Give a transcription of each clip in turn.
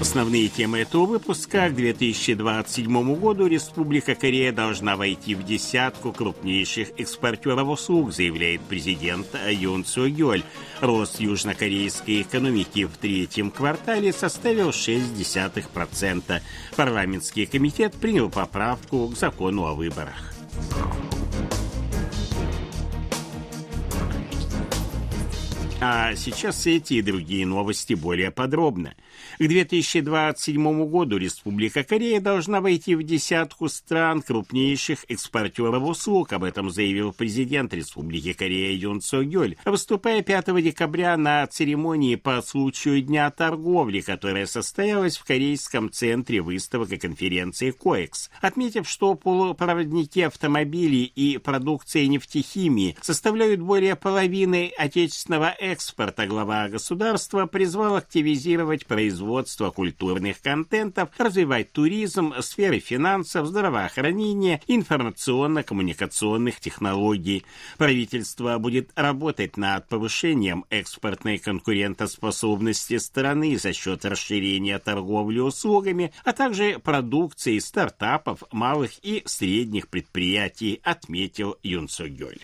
Основные темы этого выпуска. К 2027 году Республика Корея должна войти в десятку крупнейших экспортеров услуг, заявляет президент Юн Су Гёль. Рост южнокорейской экономики в третьем квартале составил 0,6%. Парламентский комитет принял поправку к закону о выборах. А сейчас эти и другие новости более подробно. К 2027 году Республика Корея должна войти в десятку стран крупнейших экспортеров услуг. Об этом заявил президент Республики Корея Юн Со Гёль, выступая 5 декабря на церемонии по случаю Дня торговли, которая состоялась в Корейском центре выставок и конференции КОЭКС, отметив, что полупроводники автомобилей и продукция нефтехимии составляют более половины отечественного экспорта, глава государства призвал активизировать производство культурных контентов, развивать туризм, сферы финансов, здравоохранения, информационно-коммуникационных технологий. Правительство будет работать над повышением экспортной конкурентоспособности страны за счет расширения торговли услугами, а также продукции стартапов, малых и средних предприятий, отметил Юн Согёль.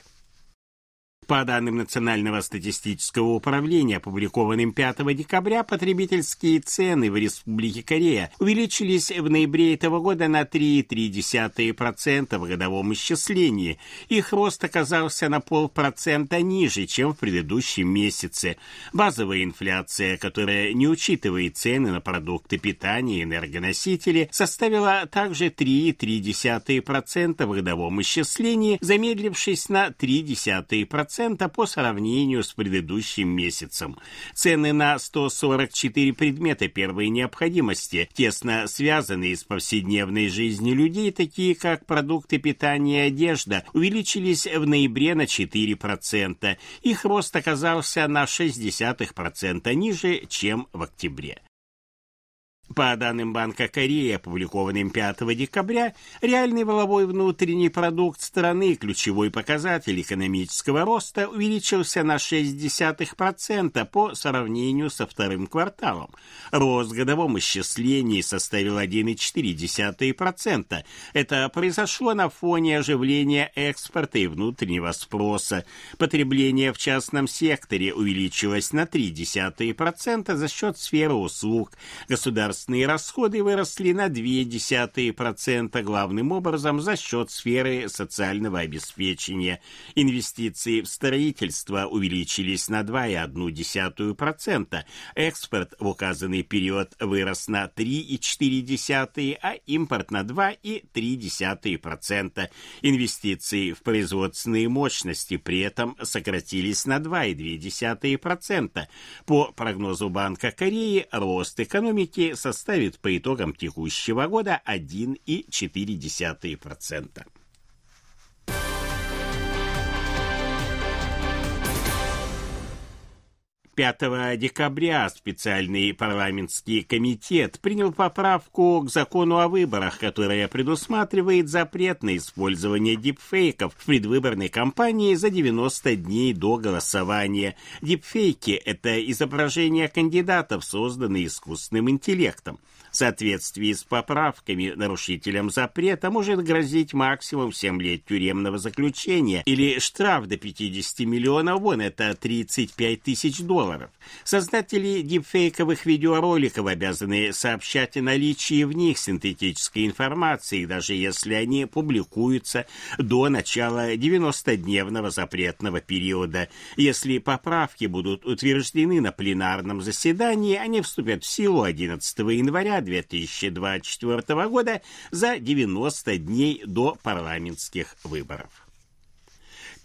По данным Национального статистического управления, опубликованным 5 декабря, потребительские цены в Республике Корея увеличились в ноябре этого года на 3,3% в годовом исчислении. Их рост оказался на полпроцента ниже, чем в предыдущем месяце. Базовая инфляция, которая не учитывает цены на продукты питания и энергоносители, составила также 3,3% в годовом исчислении, замедлившись на 0,3% 2% по сравнению с предыдущим месяцем. Цены на 144 предмета первой необходимости, тесно связанные с повседневной жизнью людей, такие как продукты питания и одежда, увеличились в ноябре на 4%. Их рост оказался на 0,6% ниже, чем в октябре. По данным Банка Кореи, опубликованным 5 декабря, реальный воловой внутренний продукт страны, ключевой показатель экономического роста, увеличился на 0,6% по сравнению со вторым кварталом. Рост в годовом исчислении составил 1,4%. Это произошло на фоне оживления экспорта и внутреннего спроса. Потребление в частном секторе увеличилось на 0,3% за счет сферы услуг. Государственные государственные расходы выросли на 0,2%, главным образом за счет сферы социального обеспечения. Инвестиции в строительство увеличились на 2,1%. Экспорт в указанный период вырос на 3,4%, а импорт на 2,3%. Инвестиции в производственные мощности при этом сократились на 2,2%. По прогнозу Банка Кореи, рост экономики составит по итогам текущего года 1,4%. 5 декабря специальный парламентский комитет принял поправку к закону о выборах, которая предусматривает запрет на использование дипфейков в предвыборной кампании за 90 дней до голосования. Дипфейки – это изображения кандидатов, созданные искусственным интеллектом. В соответствии с поправками нарушителям запрета может грозить максимум 7 лет тюремного заключения или штраф до 50 миллионов вон, это 35 тысяч долларов. Создатели дипфейковых видеороликов обязаны сообщать о наличии в них синтетической информации, даже если они публикуются до начала 90-дневного запретного периода. Если поправки будут утверждены на пленарном заседании, они вступят в силу 11 января 2024 года за 90 дней до парламентских выборов.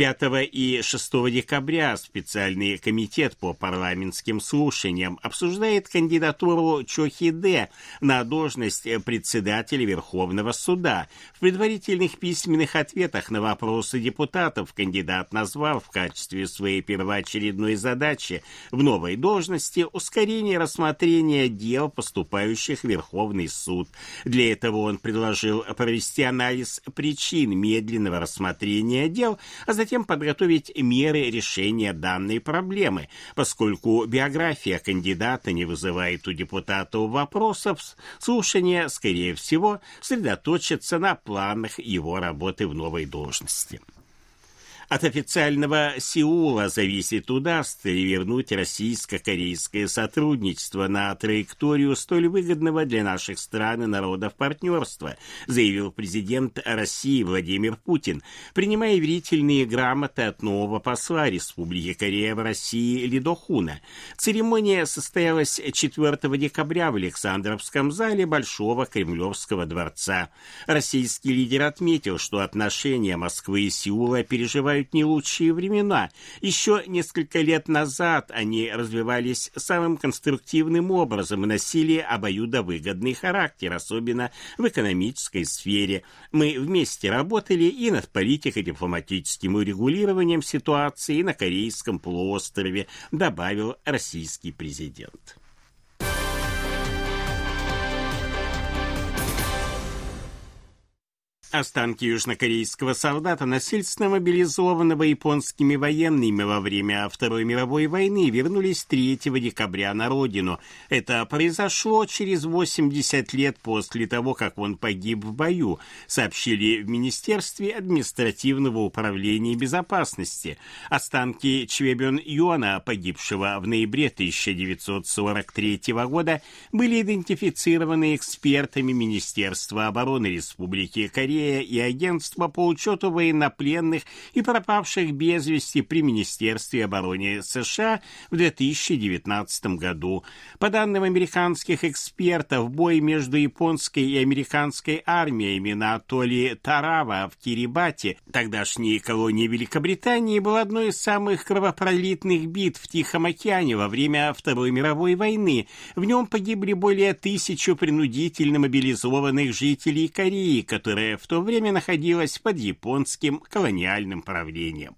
5 и 6 декабря специальный комитет по парламентским слушаниям обсуждает кандидатуру Чохиде на должность председателя Верховного суда. В предварительных письменных ответах на вопросы депутатов кандидат назвал в качестве своей первоочередной задачи в новой должности ускорение рассмотрения дел, поступающих в Верховный суд. Для этого он предложил провести анализ причин медленного рассмотрения дел, а затем затем подготовить меры решения данной проблемы, поскольку биография кандидата не вызывает у депутатов вопросов, слушание, скорее всего, сосредоточится на планах его работы в новой должности. От официального Сеула зависит, удастся ли вернуть российско-корейское сотрудничество на траекторию столь выгодного для наших стран и народов партнерства, заявил президент России Владимир Путин, принимая верительные грамоты от нового посла Республики Корея в России Лидохуна. Церемония состоялась 4 декабря в Александровском зале Большого Кремлевского дворца. Российский лидер отметил, что отношения Москвы и Сеула переживают наступают не лучшие времена. Еще несколько лет назад они развивались самым конструктивным образом и носили обоюдовыгодный характер, особенно в экономической сфере. Мы вместе работали и над политико-дипломатическим урегулированием ситуации на Корейском полуострове, добавил российский президент. Останки южнокорейского солдата, насильственно мобилизованного японскими военными во время Второй мировой войны, вернулись 3 декабря на родину. Это произошло через 80 лет после того, как он погиб в бою, сообщили в Министерстве административного управления безопасности. Останки Чвебен Юана, погибшего в ноябре 1943 года, были идентифицированы экспертами Министерства обороны Республики Корея Корея и Агентство по учету военнопленных и пропавших без вести при Министерстве обороны США в 2019 году. По данным американских экспертов, бой между японской и американской армиями на атолле Тарава в Кирибате, тогдашней колонии Великобритании, был одной из самых кровопролитных битв в Тихом океане во время Второй мировой войны. В нем погибли более тысячи принудительно мобилизованных жителей Кореи, которые в то время находилась под японским колониальным правлением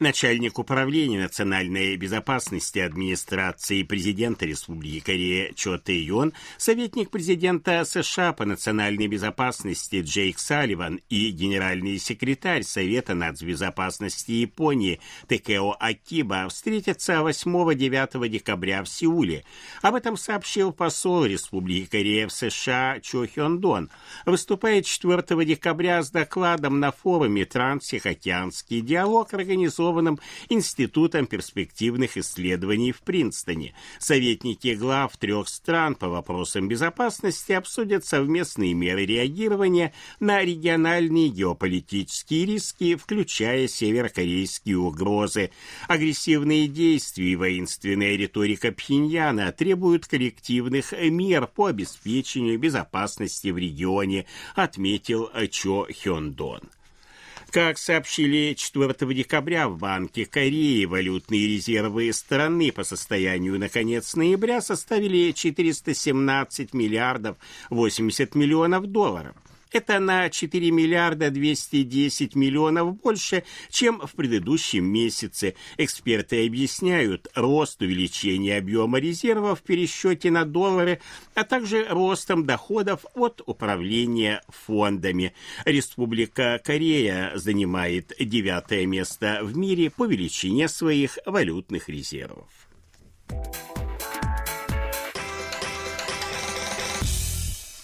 начальник управления национальной безопасности администрации президента Республики Корея Чо Тэ Йон, советник президента США по национальной безопасности Джейк Салливан и генеральный секретарь Совета нацбезопасности Японии Текео Акиба встретятся 8-9 декабря в Сеуле. Об этом сообщил посол Республики Корея в США Чо Хён Дон. Выступает 4 декабря с докладом на форуме «Транстихоокеанский диалог», организованный организованном Институтом перспективных исследований в Принстоне. Советники глав трех стран по вопросам безопасности обсудят совместные меры реагирования на региональные геополитические риски, включая северокорейские угрозы. Агрессивные действия и воинственная риторика Пхеньяна требуют коллективных мер по обеспечению безопасности в регионе, отметил Чо Хёндон. Как сообщили 4 декабря в Банке Кореи, валютные резервы страны по состоянию на конец ноября составили 417 миллиардов 80 миллионов долларов. Это на 4 миллиарда 210 миллионов больше, чем в предыдущем месяце. Эксперты объясняют рост увеличения объема резервов в пересчете на доллары, а также ростом доходов от управления фондами. Республика Корея занимает девятое место в мире по величине своих валютных резервов.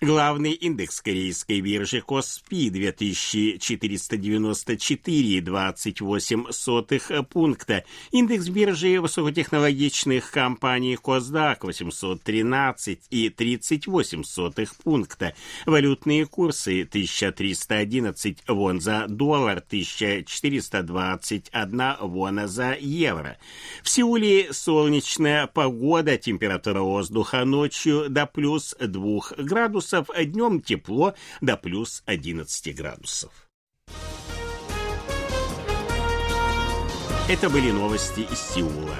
Главный индекс корейской биржи Коспи 2494,28 пункта. Индекс биржи высокотехнологичных компаний Косдак 813,38 пункта. Валютные курсы 1311 вон за доллар, 1421 вона за евро. В Сеуле солнечная погода, температура воздуха ночью до плюс 2 градусов градусов, а днем тепло до плюс 11 градусов. Это были новости из Сеула.